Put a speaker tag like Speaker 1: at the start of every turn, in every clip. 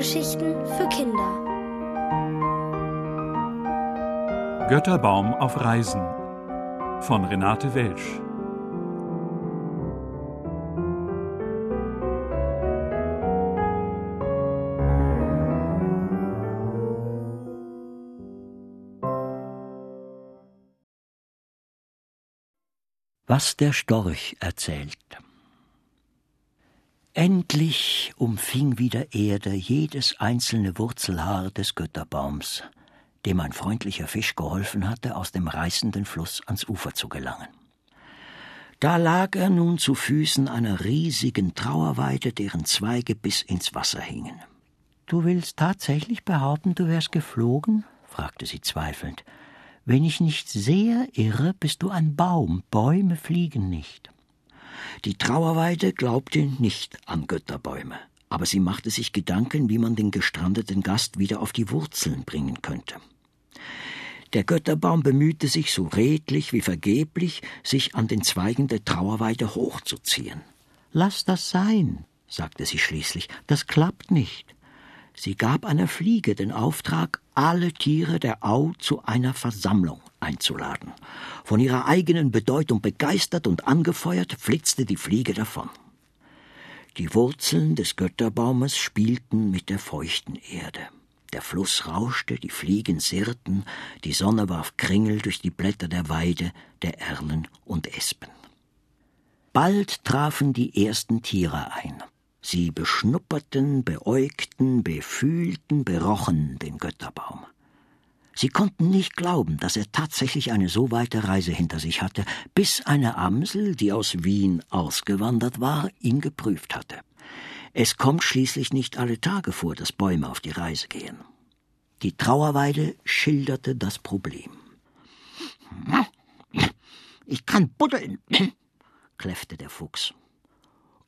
Speaker 1: Hörgeschichten für Kinder.
Speaker 2: Götterbaum auf Reisen von Renate Welsch.
Speaker 3: Was der Storch erzählt. Endlich umfing wieder Erde jedes einzelne Wurzelhaar des Götterbaums, dem ein freundlicher Fisch geholfen hatte, aus dem reißenden Fluss ans Ufer zu gelangen. Da lag er nun zu Füßen einer riesigen Trauerweide, deren Zweige bis ins Wasser hingen. Du willst tatsächlich behaupten, du wärst geflogen? fragte sie zweifelnd. Wenn ich nicht sehr irre, bist du ein Baum, Bäume fliegen nicht. Die Trauerweide glaubte nicht an Götterbäume, aber sie machte sich Gedanken, wie man den gestrandeten Gast wieder auf die Wurzeln bringen könnte. Der Götterbaum bemühte sich so redlich wie vergeblich, sich an den Zweigen der Trauerweide hochzuziehen. Lass das sein, sagte sie schließlich, das klappt nicht. Sie gab einer Fliege den Auftrag, alle Tiere der Au zu einer Versammlung einzuladen. Von ihrer eigenen Bedeutung begeistert und angefeuert, flitzte die Fliege davon. Die Wurzeln des Götterbaumes spielten mit der feuchten Erde. Der Fluss rauschte, die Fliegen sirrten, die Sonne warf Kringel durch die Blätter der Weide, der Erlen und Espen. Bald trafen die ersten Tiere ein. Sie beschnupperten, beäugten, befühlten, berochen den Götterbaum. Sie konnten nicht glauben, dass er tatsächlich eine so weite Reise hinter sich hatte, bis eine Amsel, die aus Wien ausgewandert war, ihn geprüft hatte. Es kommt schließlich nicht alle Tage vor, dass Bäume auf die Reise gehen. Die Trauerweide schilderte das Problem. Ich kann buddeln, kläffte der Fuchs.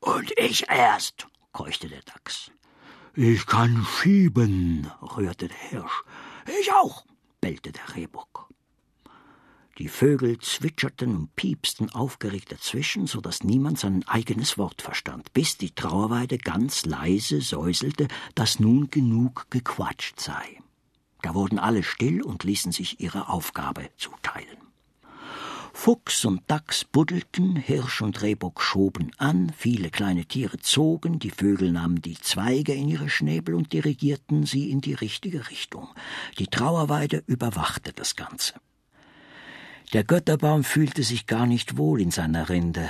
Speaker 3: Und ich erst, keuchte der Dachs. Ich kann schieben, rührte der Hirsch. Ich auch, bellte der Rehbock. Die Vögel zwitscherten und piepsten aufgeregt dazwischen, so dass niemand sein eigenes Wort verstand, bis die Trauerweide ganz leise säuselte, dass nun genug gequatscht sei. Da wurden alle still und ließen sich ihre Aufgabe zuteilen. Fuchs und Dachs buddelten, Hirsch und Rehbock schoben an, viele kleine Tiere zogen, die Vögel nahmen die Zweige in ihre Schnäbel und dirigierten sie in die richtige Richtung. Die Trauerweide überwachte das Ganze. Der Götterbaum fühlte sich gar nicht wohl in seiner Rinde,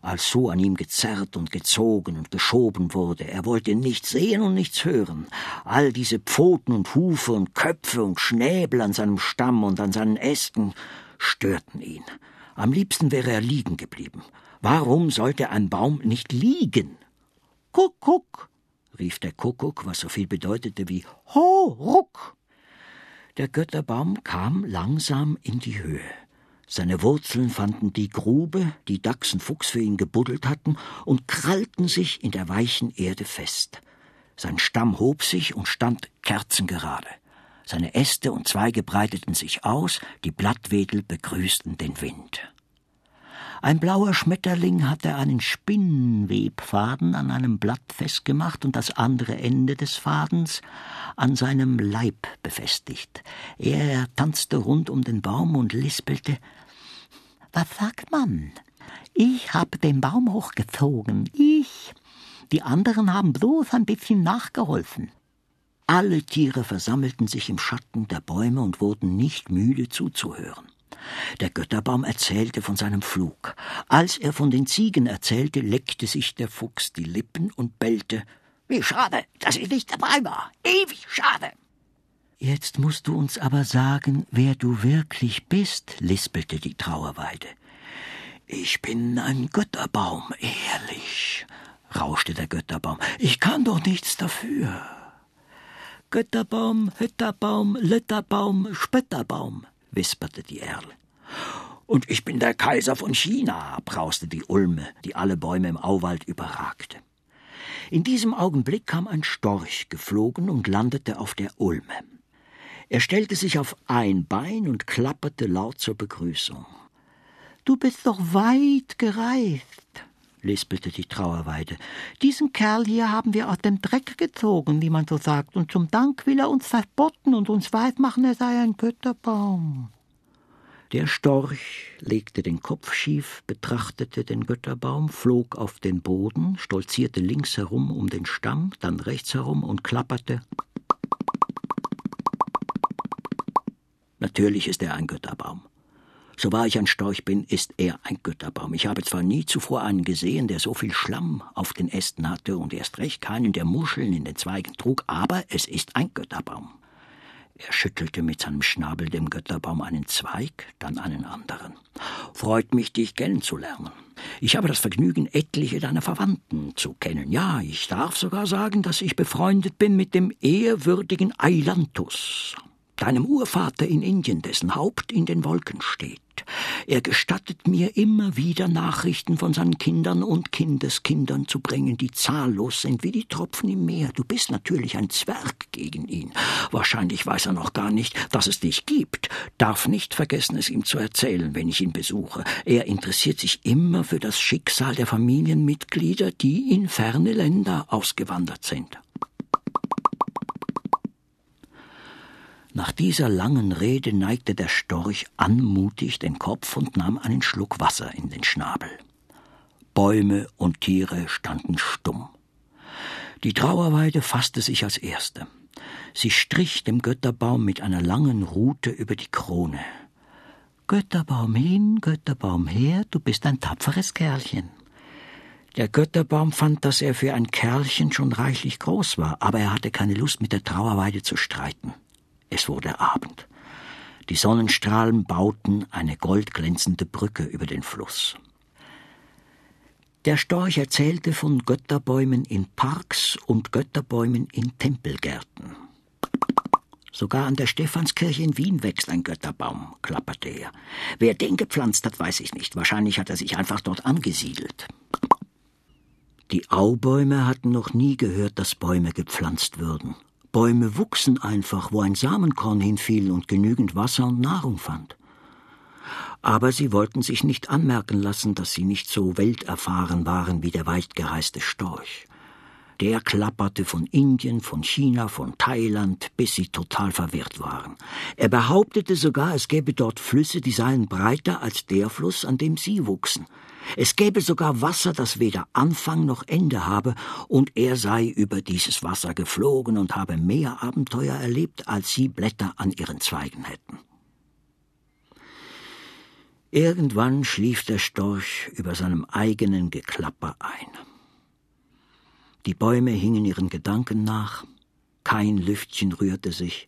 Speaker 3: als so an ihm gezerrt und gezogen und geschoben wurde. Er wollte nichts sehen und nichts hören. All diese Pfoten und Hufe und Köpfe und Schnäbel an seinem Stamm und an seinen Ästen störten ihn. Am liebsten wäre er liegen geblieben. Warum sollte ein Baum nicht liegen? Kuckuck, rief der Kuckuck, was so viel bedeutete wie Ho, ruck. Der Götterbaum kam langsam in die Höhe. Seine Wurzeln fanden die Grube, die Dachs und Fuchs für ihn gebuddelt hatten, und krallten sich in der weichen Erde fest. Sein Stamm hob sich und stand kerzengerade. Seine Äste und Zweige breiteten sich aus, die Blattwedel begrüßten den Wind. Ein blauer Schmetterling hatte einen Spinnenwebfaden an einem Blatt festgemacht und das andere Ende des Fadens an seinem Leib befestigt. Er tanzte rund um den Baum und lispelte Was sagt man? Ich habe den Baum hochgezogen. Ich. Die anderen haben bloß ein bisschen nachgeholfen. Alle Tiere versammelten sich im Schatten der Bäume und wurden nicht müde zuzuhören. Der Götterbaum erzählte von seinem Flug. Als er von den Ziegen erzählte, leckte sich der Fuchs die Lippen und bellte Wie schade, dass ich nicht dabei war. Ewig schade. Jetzt musst du uns aber sagen, wer du wirklich bist, lispelte die Trauerweide. Ich bin ein Götterbaum, ehrlich, rauschte der Götterbaum. Ich kann doch nichts dafür. Götterbaum, Hütterbaum, Lütterbaum, Spötterbaum, wisperte die Erle. Und ich bin der Kaiser von China, brauste die Ulme, die alle Bäume im Auwald überragte. In diesem Augenblick kam ein Storch geflogen und landete auf der Ulme. Er stellte sich auf ein Bein und klapperte laut zur Begrüßung. Du bist doch weit gereist. Lispelte die Trauerweide. Diesen Kerl hier haben wir aus dem Dreck gezogen, wie man so sagt, und zum Dank will er uns verspotten und uns weismachen, er sei ein Götterbaum. Der Storch legte den Kopf schief, betrachtete den Götterbaum, flog auf den Boden, stolzierte links herum um den Stamm, dann rechts herum und klapperte. Natürlich ist er ein Götterbaum. So wahr ich ein Storch bin, ist er ein Götterbaum. Ich habe zwar nie zuvor einen gesehen, der so viel Schlamm auf den Ästen hatte und erst recht keinen, der Muscheln in den Zweigen trug, aber es ist ein Götterbaum. Er schüttelte mit seinem Schnabel dem Götterbaum einen Zweig, dann einen anderen. Freut mich, dich kennenzulernen. Ich habe das Vergnügen, etliche deiner Verwandten zu kennen. Ja, ich darf sogar sagen, dass ich befreundet bin mit dem ehrwürdigen Ailanthus, deinem Urvater in Indien, dessen Haupt in den Wolken steht. Er gestattet mir immer wieder Nachrichten von seinen Kindern und Kindeskindern zu bringen, die zahllos sind wie die Tropfen im Meer. Du bist natürlich ein Zwerg gegen ihn. Wahrscheinlich weiß er noch gar nicht, dass es dich gibt. Darf nicht vergessen, es ihm zu erzählen, wenn ich ihn besuche. Er interessiert sich immer für das Schicksal der Familienmitglieder, die in ferne Länder ausgewandert sind. Nach dieser langen Rede neigte der Storch anmutig den Kopf und nahm einen Schluck Wasser in den Schnabel. Bäume und Tiere standen stumm. Die Trauerweide fasste sich als erste. Sie strich dem Götterbaum mit einer langen Rute über die Krone. Götterbaum hin, Götterbaum her, du bist ein tapferes Kerlchen. Der Götterbaum fand, dass er für ein Kerlchen schon reichlich groß war, aber er hatte keine Lust, mit der Trauerweide zu streiten. Es wurde Abend. Die Sonnenstrahlen bauten eine goldglänzende Brücke über den Fluss. Der Storch erzählte von Götterbäumen in Parks und Götterbäumen in Tempelgärten. Sogar an der Stephanskirche in Wien wächst ein Götterbaum, klapperte er. Wer den gepflanzt hat, weiß ich nicht. Wahrscheinlich hat er sich einfach dort angesiedelt. Die Aubäume hatten noch nie gehört, dass Bäume gepflanzt würden. Bäume wuchsen einfach, wo ein Samenkorn hinfiel und genügend Wasser und Nahrung fand. Aber sie wollten sich nicht anmerken lassen, dass sie nicht so welterfahren waren wie der weitgereiste Storch. Der klapperte von Indien, von China, von Thailand, bis sie total verwirrt waren. Er behauptete sogar, es gäbe dort Flüsse, die seien breiter als der Fluss, an dem sie wuchsen. Es gäbe sogar Wasser, das weder Anfang noch Ende habe, und er sei über dieses Wasser geflogen und habe mehr Abenteuer erlebt, als sie Blätter an ihren Zweigen hätten. Irgendwann schlief der Storch über seinem eigenen Geklapper ein. Die Bäume hingen ihren Gedanken nach, kein Lüftchen rührte sich,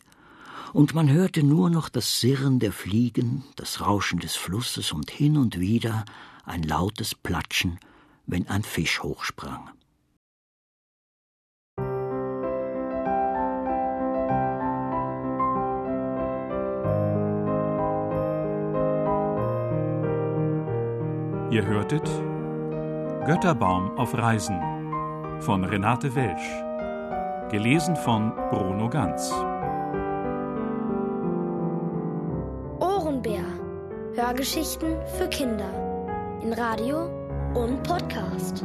Speaker 3: und man hörte nur noch das Sirren der Fliegen, das Rauschen des Flusses und hin und wieder ein lautes Platschen, wenn ein Fisch hochsprang.
Speaker 2: Ihr hörtet Götterbaum auf Reisen von Renate Welsch. Gelesen von Bruno Ganz.
Speaker 1: Ohrenbär. Hörgeschichten für Kinder. In Radio und Podcast.